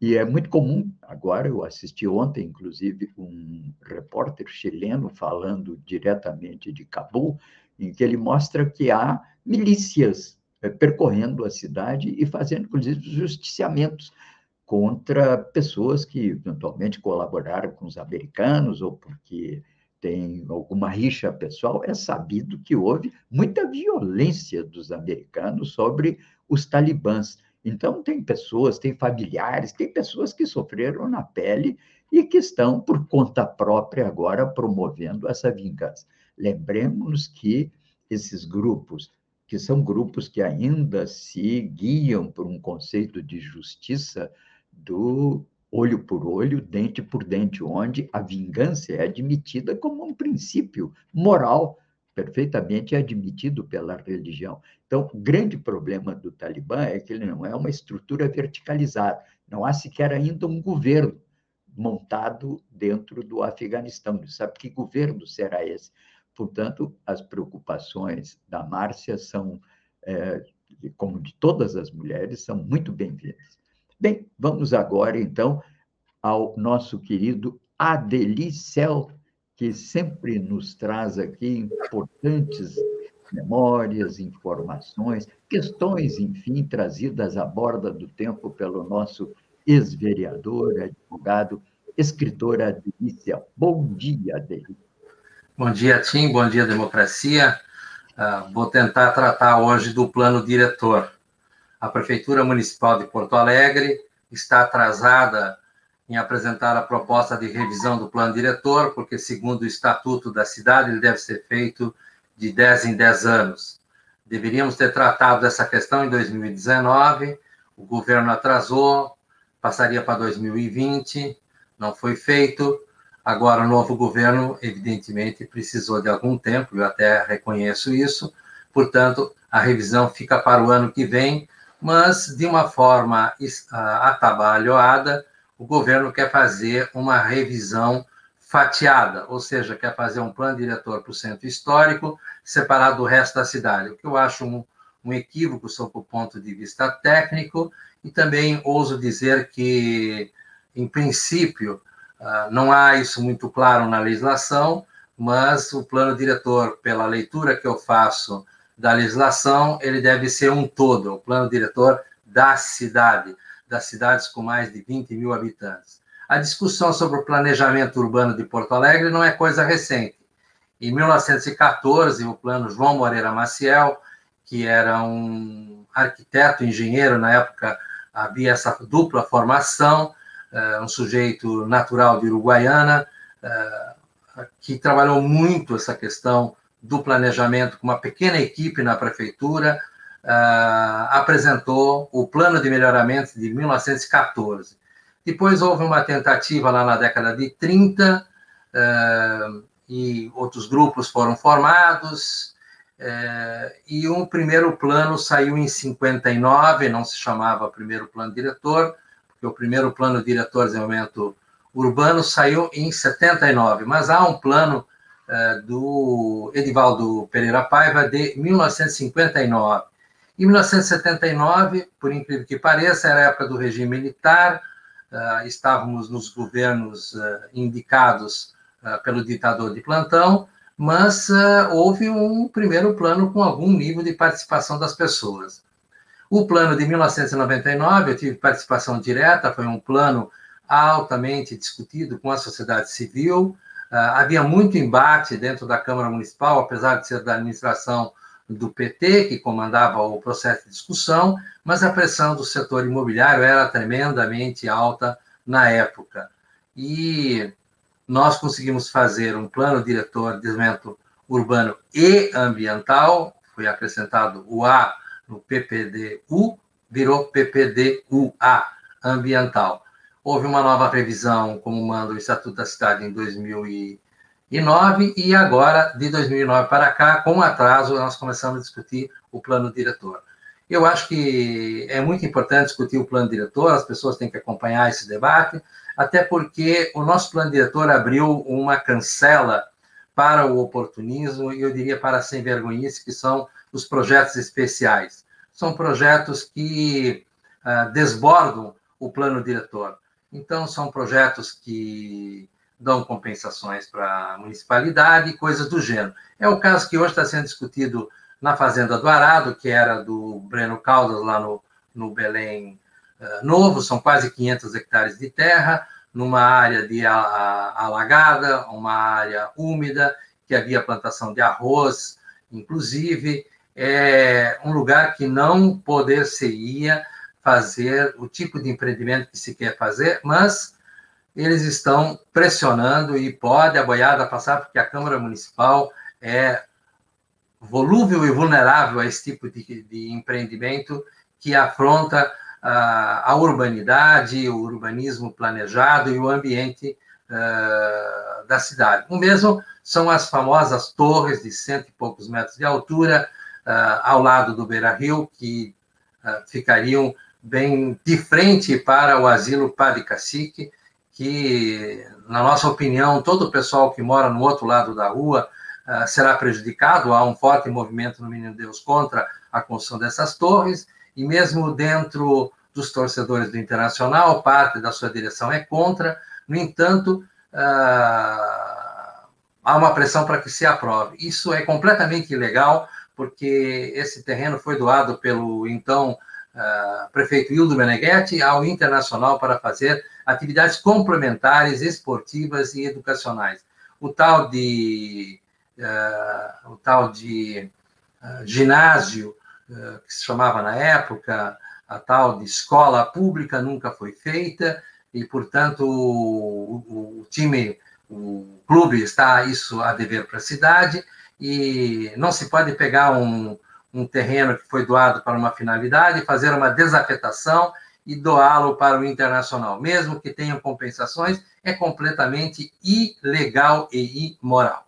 E é muito comum, agora eu assisti ontem, inclusive, um repórter chileno falando diretamente de Cabul, em que ele mostra que há milícias é, percorrendo a cidade e fazendo, inclusive, justiciamentos contra pessoas que eventualmente colaboraram com os americanos ou porque tem alguma rixa pessoal. É sabido que houve muita violência dos americanos sobre os talibãs. Então, tem pessoas, tem familiares, tem pessoas que sofreram na pele e que estão, por conta própria, agora promovendo essa vingança. Lembremos que esses grupos que são grupos que ainda se guiam por um conceito de justiça do olho por olho, dente por dente, onde a vingança é admitida como um princípio moral perfeitamente admitido pela religião. Então, o grande problema do Talibã é que ele não é uma estrutura verticalizada, não há sequer ainda um governo montado dentro do Afeganistão. Não sabe que governo será esse? Portanto, as preocupações da Márcia são, é, como de todas as mulheres, são muito bem-vindas. Bem, vamos agora, então, ao nosso querido Adelicel, que sempre nos traz aqui importantes memórias, informações, questões, enfim, trazidas à borda do tempo pelo nosso ex-vereador, advogado, escritor Adelicel. Bom dia, Adelicel. Bom dia, Tim. Bom dia, democracia. Uh, vou tentar tratar hoje do plano diretor. A Prefeitura Municipal de Porto Alegre está atrasada em apresentar a proposta de revisão do plano diretor, porque, segundo o estatuto da cidade, ele deve ser feito de 10 em 10 anos. Deveríamos ter tratado dessa questão em 2019, o governo atrasou, passaria para 2020, não foi feito. Agora, o novo governo, evidentemente, precisou de algum tempo, eu até reconheço isso, portanto, a revisão fica para o ano que vem, mas de uma forma atabalhoada, o governo quer fazer uma revisão fatiada, ou seja, quer fazer um plano diretor para o centro histórico, separado do resto da cidade, o que eu acho um, um equívoco sob o ponto de vista técnico, e também ouso dizer que, em princípio, ah, não há isso muito claro na legislação, mas o plano diretor, pela leitura que eu faço da legislação, ele deve ser um todo, o plano diretor da cidade, das cidades com mais de 20 mil habitantes. A discussão sobre o planejamento urbano de Porto Alegre não é coisa recente. Em 1914, o plano João Moreira Maciel, que era um arquiteto, engenheiro, na época havia essa dupla formação, um sujeito natural de Uruguaiana, que trabalhou muito essa questão do planejamento com uma pequena equipe na prefeitura, apresentou o plano de melhoramento de 1914. Depois houve uma tentativa lá na década de 30, e outros grupos foram formados, e um primeiro plano saiu em 59, não se chamava primeiro plano diretor, porque o primeiro plano diretor de desenvolvimento urbano saiu em 79, mas há um plano uh, do Edivaldo Pereira Paiva de 1959. Em 1979, por incrível que pareça, era a época do regime militar, uh, estávamos nos governos uh, indicados pelo ditador de plantão, mas houve um primeiro plano com algum nível de participação das pessoas. O plano de 1999, eu tive participação direta, foi um plano altamente discutido com a sociedade civil. Havia muito embate dentro da Câmara Municipal, apesar de ser da administração do PT, que comandava o processo de discussão, mas a pressão do setor imobiliário era tremendamente alta na época. E nós conseguimos fazer um plano diretor de desenvolvimento urbano e ambiental, foi acrescentado o A no PPDU, virou PPDUA, ambiental. Houve uma nova revisão, como manda o Estatuto da Cidade, em 2009, e agora, de 2009 para cá, com atraso, nós começamos a discutir o plano diretor. Eu acho que é muito importante discutir o plano diretor, as pessoas têm que acompanhar esse debate, até porque o nosso plano diretor abriu uma cancela para o oportunismo e eu diria para a sem vergonhice, que são os projetos especiais. São projetos que uh, desbordam o plano diretor. Então, são projetos que dão compensações para a municipalidade e coisas do gênero. É o caso que hoje está sendo discutido na Fazenda do Arado, que era do Breno Caldas, lá no, no Belém uh, Novo, são quase 500 hectares de terra, numa área de a, a, alagada, uma área úmida, que havia plantação de arroz, inclusive, é um lugar que não poder-se-ia fazer o tipo de empreendimento que se quer fazer, mas eles estão pressionando e pode a boiada passar, porque a Câmara Municipal é volúvel e vulnerável a esse tipo de, de empreendimento que afronta a, a, urbanidade, o urbanismo planejado e o ambiente uh, da cidade. O mesmo são as famosas torres de cento e poucos metros de altura, uh, ao lado do Beira Rio, que uh, ficariam bem de frente para o asilo Padre Cacique, que, na nossa opinião, todo o pessoal que mora no outro lado da rua uh, será prejudicado. Há um forte movimento no Menino Deus contra a construção dessas torres, e mesmo dentro dos torcedores do Internacional, parte da sua direção é contra. No entanto, uh, há uma pressão para que se aprove. Isso é completamente ilegal, porque esse terreno foi doado pelo então prefeito Hildo Meneghetti ao Internacional para fazer atividades complementares, esportivas e educacionais. O tal de, uh, o tal de uh, ginásio, que se chamava na época, a tal de escola pública nunca foi feita, e, portanto, o, o, o time, o clube está isso a dever para a cidade, e não se pode pegar um, um terreno que foi doado para uma finalidade, fazer uma desafetação e doá-lo para o internacional, mesmo que tenham compensações, é completamente ilegal e imoral.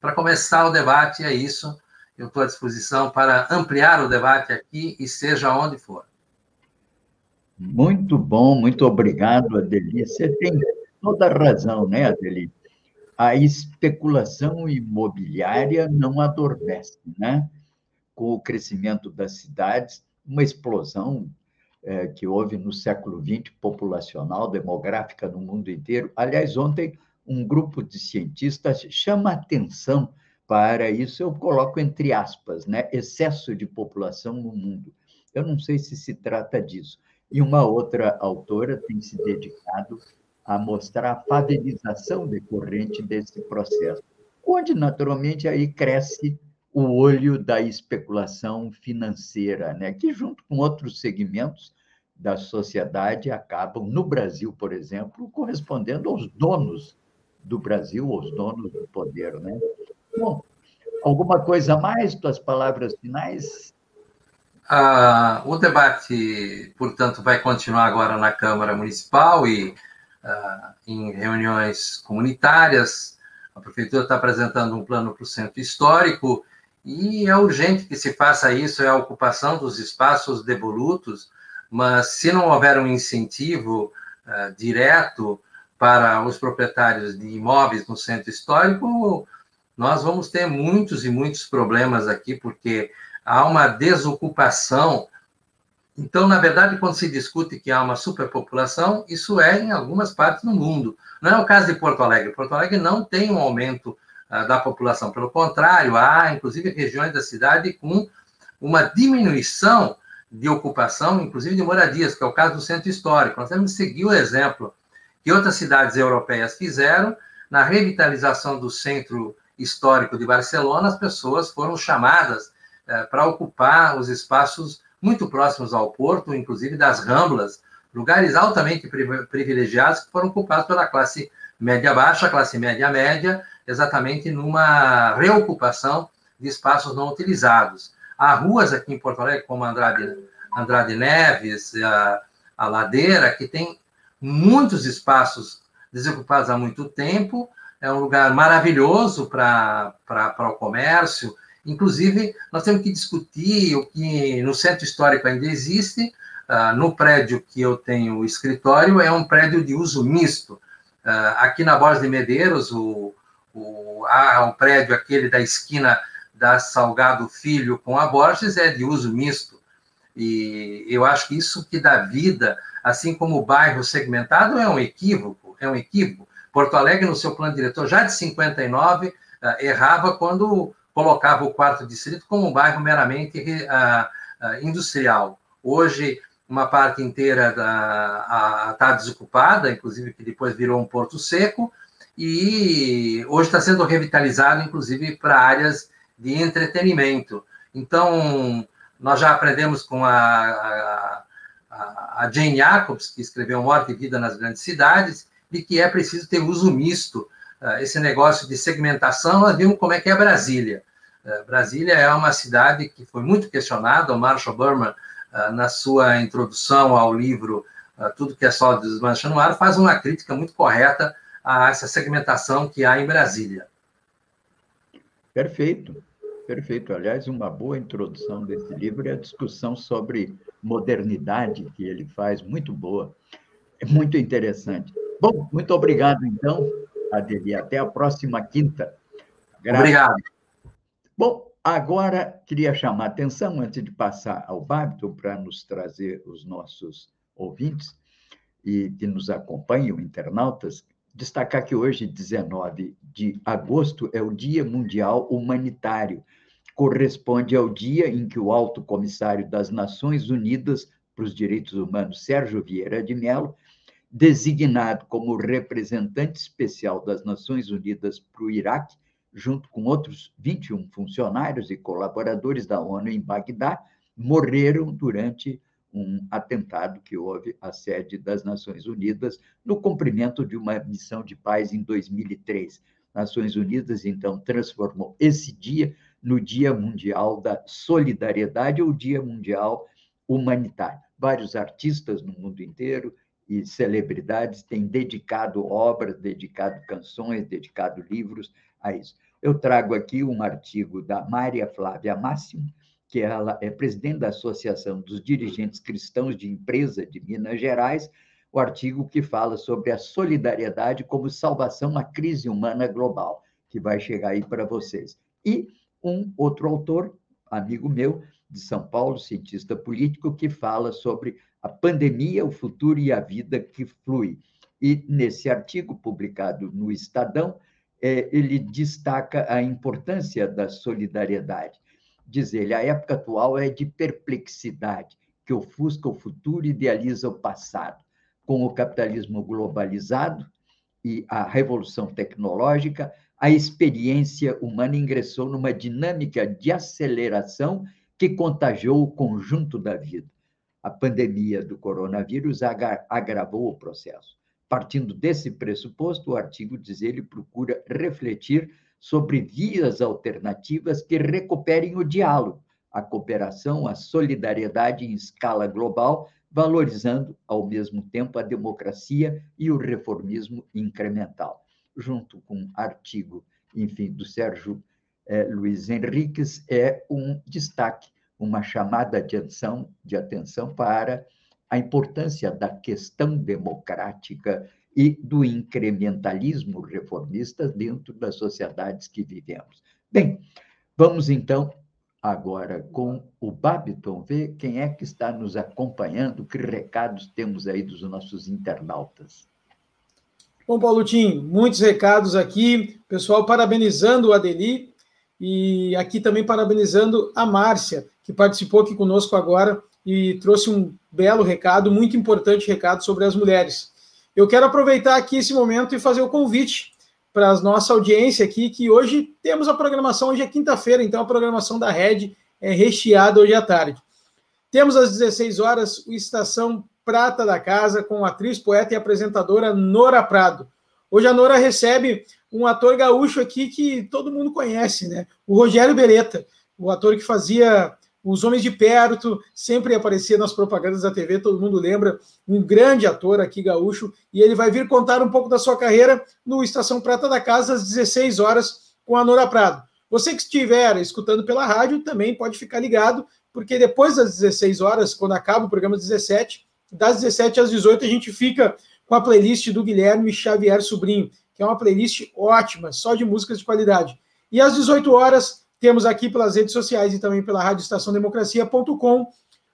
Para começar o debate, é isso. Eu estou à disposição para ampliar o debate aqui e seja onde for. Muito bom, muito obrigado, Adeli. Você tem toda a razão, né, Adeli? a especulação imobiliária não adormece, né? Com o crescimento das cidades, uma explosão é, que houve no século XX, populacional, demográfica no mundo inteiro. Aliás, ontem, um grupo de cientistas chama atenção para isso, eu coloco entre aspas, né? excesso de população no mundo. Eu não sei se se trata disso. E uma outra autora tem se dedicado a mostrar a favelização decorrente desse processo, onde, naturalmente, aí cresce o olho da especulação financeira, né? que, junto com outros segmentos da sociedade, acabam, no Brasil, por exemplo, correspondendo aos donos do Brasil, aos donos do poder. Né? Bom, alguma coisa mais, tuas palavras finais? Ah, o debate, portanto, vai continuar agora na Câmara Municipal e uh, em reuniões comunitárias. A prefeitura está apresentando um plano para o centro histórico e é urgente que se faça isso, é a ocupação dos espaços devolutos, mas se não houver um incentivo uh, direto para os proprietários de imóveis no centro histórico, nós vamos ter muitos e muitos problemas aqui, porque há uma desocupação então, na verdade, quando se discute que há uma superpopulação, isso é em algumas partes do mundo. Não é o caso de Porto Alegre. Porto Alegre não tem um aumento da população. Pelo contrário, há, inclusive, regiões da cidade com uma diminuição de ocupação, inclusive de moradias, que é o caso do centro histórico. Nós temos que seguir o exemplo que outras cidades europeias fizeram na revitalização do centro histórico de Barcelona. As pessoas foram chamadas uh, para ocupar os espaços muito próximos ao porto, inclusive das Ramblas, lugares altamente privilegiados que foram ocupados pela classe média-baixa, classe média-média, exatamente numa reocupação de espaços não utilizados. Há ruas aqui em Porto Alegre, como Andrade, Andrade Neves, a, a Ladeira, que tem muitos espaços desocupados há muito tempo, é um lugar maravilhoso para o comércio, Inclusive, nós temos que discutir o que no centro histórico ainda existe. Uh, no prédio que eu tenho o escritório, é um prédio de uso misto. Uh, aqui na Borges de Medeiros, o, o, há um prédio, aquele da esquina da Salgado Filho com a Borges, é de uso misto. E eu acho que isso que dá vida, assim como o bairro segmentado, é um equívoco, é um equívoco. Porto Alegre, no seu plano diretor, já de 59, uh, errava quando colocava o quarto distrito como um bairro meramente uh, industrial. Hoje, uma parte inteira está desocupada, inclusive que depois virou um porto seco, e hoje está sendo revitalizado, inclusive, para áreas de entretenimento. Então, nós já aprendemos com a, a, a Jane Jacobs, que escreveu Morte e Vida nas Grandes Cidades, de que é preciso ter uso misto ah, esse negócio de segmentação, nós vimos como é que é Brasília. Ah, Brasília é uma cidade que foi muito questionada, o Marshall Berman, na sua introdução ao livro Tudo que é Só Desmanchando o Ar, faz uma crítica muito correta a essa segmentação que há em Brasília. Perfeito, perfeito. Aliás, uma boa introdução desse livro é a discussão sobre modernidade que ele faz, muito boa, é muito interessante. Bom, muito obrigado, então, Adeli. Até a próxima quinta. Graças. Obrigado. Bom, agora queria chamar a atenção, antes de passar ao Babton, para nos trazer os nossos ouvintes e que nos acompanham, internautas, destacar que hoje, 19 de agosto, é o Dia Mundial Humanitário. Corresponde ao dia em que o Alto Comissário das Nações Unidas para os Direitos Humanos, Sérgio Vieira de Mello, designado como representante especial das Nações Unidas para o Iraque, junto com outros 21 funcionários e colaboradores da ONU em Bagdá, morreram durante um atentado que houve à sede das Nações Unidas no cumprimento de uma missão de paz em 2003. Nações Unidas, então, transformou esse dia no Dia Mundial da Solidariedade ou Dia Mundial Humanitário. Vários artistas no mundo inteiro e celebridades têm dedicado obras, dedicado canções, dedicado livros a isso. Eu trago aqui um artigo da Maria Flávia Máximo, que ela é presidente da Associação dos Dirigentes Cristãos de Empresa de Minas Gerais, o artigo que fala sobre a solidariedade como salvação à crise humana global, que vai chegar aí para vocês. E um outro autor, amigo meu, de São Paulo, cientista político, que fala sobre a pandemia, o futuro e a vida que flui. E nesse artigo publicado no Estadão, ele destaca a importância da solidariedade. Diz ele: a época atual é de perplexidade, que ofusca o futuro e idealiza o passado. Com o capitalismo globalizado e a revolução tecnológica, a experiência humana ingressou numa dinâmica de aceleração que contagiou o conjunto da vida. A pandemia do coronavírus agravou o processo. Partindo desse pressuposto, o artigo diz ele procura refletir sobre vias alternativas que recuperem o diálogo, a cooperação, a solidariedade em escala global, valorizando ao mesmo tempo a democracia e o reformismo incremental. Junto com o artigo, enfim, do Sérgio eh, Luiz Henriques, é um destaque, uma chamada de atenção, de atenção para a importância da questão democrática e do incrementalismo reformista dentro das sociedades que vivemos. Bem, vamos então agora com o Babiton ver quem é que está nos acompanhando, que recados temos aí dos nossos internautas. Bom, Paulo Tim, muitos recados aqui, pessoal parabenizando o Adeli e aqui também parabenizando a Márcia, que participou aqui conosco agora e trouxe um belo recado, muito importante recado sobre as mulheres. Eu quero aproveitar aqui esse momento e fazer o convite para a nossa audiência aqui, que hoje temos a programação, hoje é quinta-feira, então a programação da Rede é recheada hoje à tarde. Temos às 16 horas o Estação Prata da Casa com a atriz, poeta e apresentadora Nora Prado. Hoje a Nora recebe um ator gaúcho aqui que todo mundo conhece, né? O Rogério Beretta, o ator que fazia os Homens de Perto, sempre aparecia nas propagandas da TV, todo mundo lembra, um grande ator aqui gaúcho, e ele vai vir contar um pouco da sua carreira no Estação Prata da Casa às 16 horas com a Nora Prado. Você que estiver escutando pela rádio também pode ficar ligado, porque depois das 16 horas, quando acaba o programa 17, das 17 às 18 a gente fica com a playlist do Guilherme Xavier Sobrinho, que é uma playlist ótima, só de músicas de qualidade. E às 18 horas temos aqui pelas redes sociais e também pela radioestaçãodemocracia.com,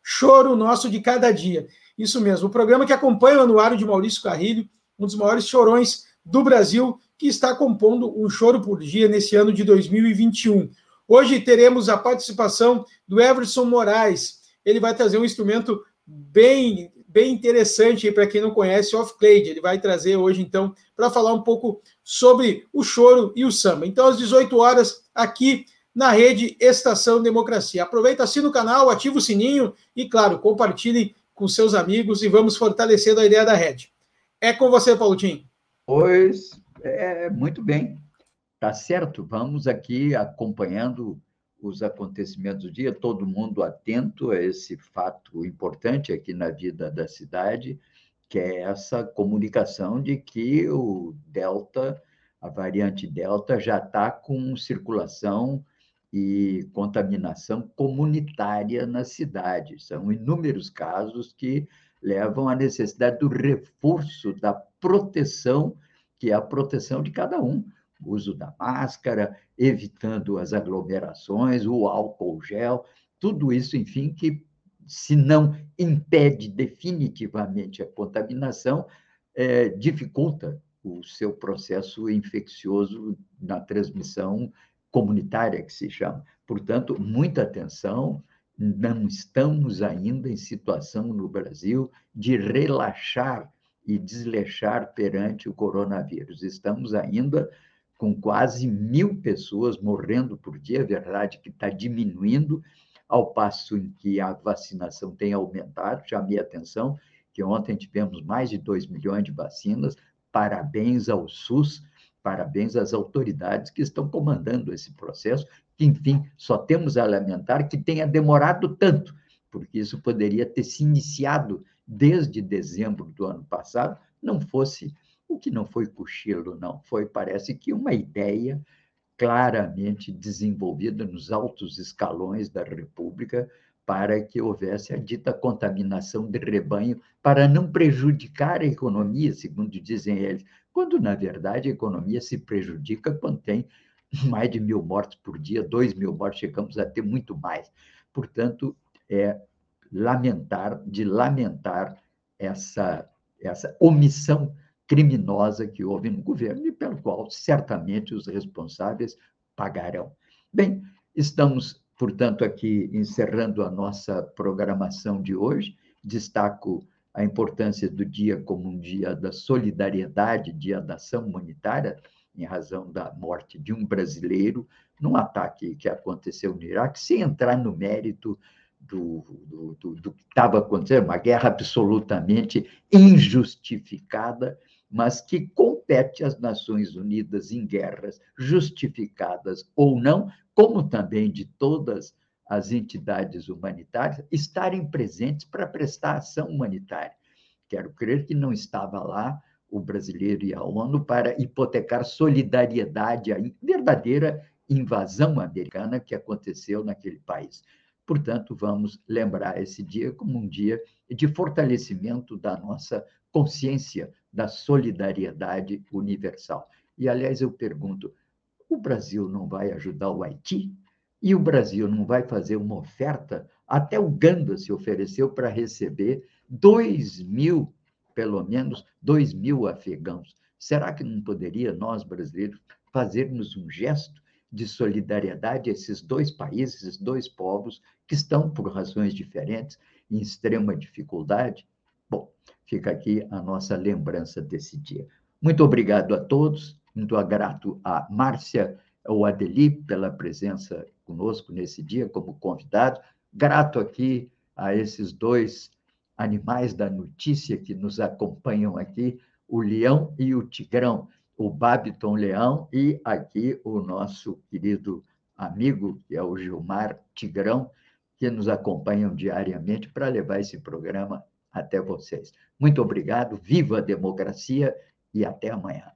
Choro Nosso de Cada Dia. Isso mesmo, o programa que acompanha o anuário de Maurício Carrilho, um dos maiores chorões do Brasil, que está compondo um choro por dia nesse ano de 2021. Hoje teremos a participação do Everson Moraes. Ele vai trazer um instrumento bem bem interessante para quem não conhece Off Clade. Ele vai trazer hoje então para falar um pouco sobre o choro e o samba. Então às 18 horas aqui na rede Estação Democracia. Aproveita, assina o canal, ativa o sininho e, claro, compartilhe com seus amigos e vamos fortalecendo a ideia da rede. É com você, Paulinho. Pois, é, muito bem. Tá certo, vamos aqui acompanhando os acontecimentos do dia, todo mundo atento a esse fato importante aqui na vida da cidade, que é essa comunicação de que o Delta, a variante Delta, já está com circulação e contaminação comunitária na cidade. São inúmeros casos que levam à necessidade do reforço da proteção, que é a proteção de cada um, uso da máscara, evitando as aglomerações, o álcool gel, tudo isso, enfim, que se não impede definitivamente a contaminação, é, dificulta o seu processo infeccioso na transmissão comunitária, que se chama. Portanto, muita atenção, não estamos ainda em situação no Brasil de relaxar e desleixar perante o coronavírus. Estamos ainda com quase mil pessoas morrendo por dia, é verdade que está diminuindo, ao passo em que a vacinação tem aumentado. Chamei a atenção que ontem tivemos mais de 2 milhões de vacinas. Parabéns ao SUS, parabéns às autoridades que estão comandando esse processo, que, enfim, só temos a lamentar que tenha demorado tanto, porque isso poderia ter se iniciado desde dezembro do ano passado, não fosse o que não foi cochilo, não, foi, parece que, uma ideia claramente desenvolvida nos altos escalões da República para que houvesse a dita contaminação de rebanho, para não prejudicar a economia, segundo dizem eles, quando, na verdade, a economia se prejudica quando tem mais de mil mortes por dia, dois mil mortes, chegamos a ter muito mais. Portanto, é lamentar, de lamentar essa, essa omissão criminosa que houve no governo e pelo qual certamente os responsáveis pagarão. Bem, estamos, portanto, aqui encerrando a nossa programação de hoje. Destaco a importância do dia como um dia da solidariedade, dia da ação humanitária, em razão da morte de um brasileiro num ataque que aconteceu no Iraque, sem entrar no mérito do, do, do, do que estava acontecendo, uma guerra absolutamente injustificada, mas que compete às Nações Unidas em guerras justificadas ou não, como também de todas as entidades humanitárias, estarem presentes para prestar ação humanitária. Quero crer que não estava lá o brasileiro e a ONU para hipotecar solidariedade à verdadeira invasão americana que aconteceu naquele país. Portanto, vamos lembrar esse dia como um dia de fortalecimento da nossa consciência da solidariedade universal. E, aliás, eu pergunto: o Brasil não vai ajudar o Haiti? E o Brasil não vai fazer uma oferta? Até o Uganda se ofereceu para receber 2 mil, pelo menos, 2 mil afegãos. Será que não poderia nós, brasileiros, fazermos um gesto de solidariedade a esses dois países, esses dois povos que estão, por razões diferentes, em extrema dificuldade? Bom, fica aqui a nossa lembrança desse dia. Muito obrigado a todos, muito grato a Márcia ou Adeli pela presença conosco nesse dia como convidado, grato aqui a esses dois animais da notícia que nos acompanham aqui, o leão e o tigrão, o Babiton Leão e aqui o nosso querido amigo, que é o Gilmar Tigrão, que nos acompanham diariamente para levar esse programa até vocês. Muito obrigado, viva a democracia e até amanhã.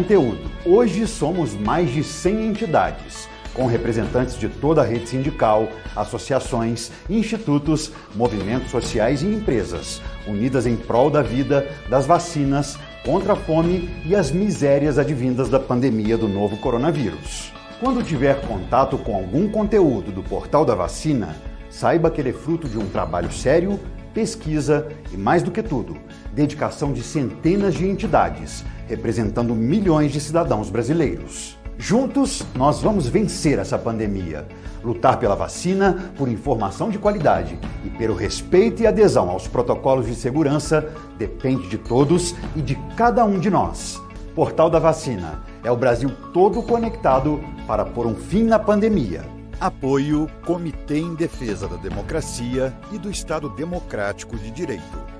conteúdo. Hoje somos mais de 100 entidades, com representantes de toda a rede sindical, associações, institutos, movimentos sociais e empresas, unidas em prol da vida, das vacinas, contra a fome e as misérias advindas da pandemia do novo coronavírus. Quando tiver contato com algum conteúdo do Portal da Vacina, Saiba que ele é fruto de um trabalho sério, pesquisa e, mais do que tudo, dedicação de centenas de entidades, representando milhões de cidadãos brasileiros. Juntos, nós vamos vencer essa pandemia, lutar pela vacina, por informação de qualidade e pelo respeito e adesão aos protocolos de segurança depende de todos e de cada um de nós. Portal da Vacina é o Brasil todo conectado para pôr um fim na pandemia. Apoio Comitê em Defesa da Democracia e do Estado Democrático de Direito.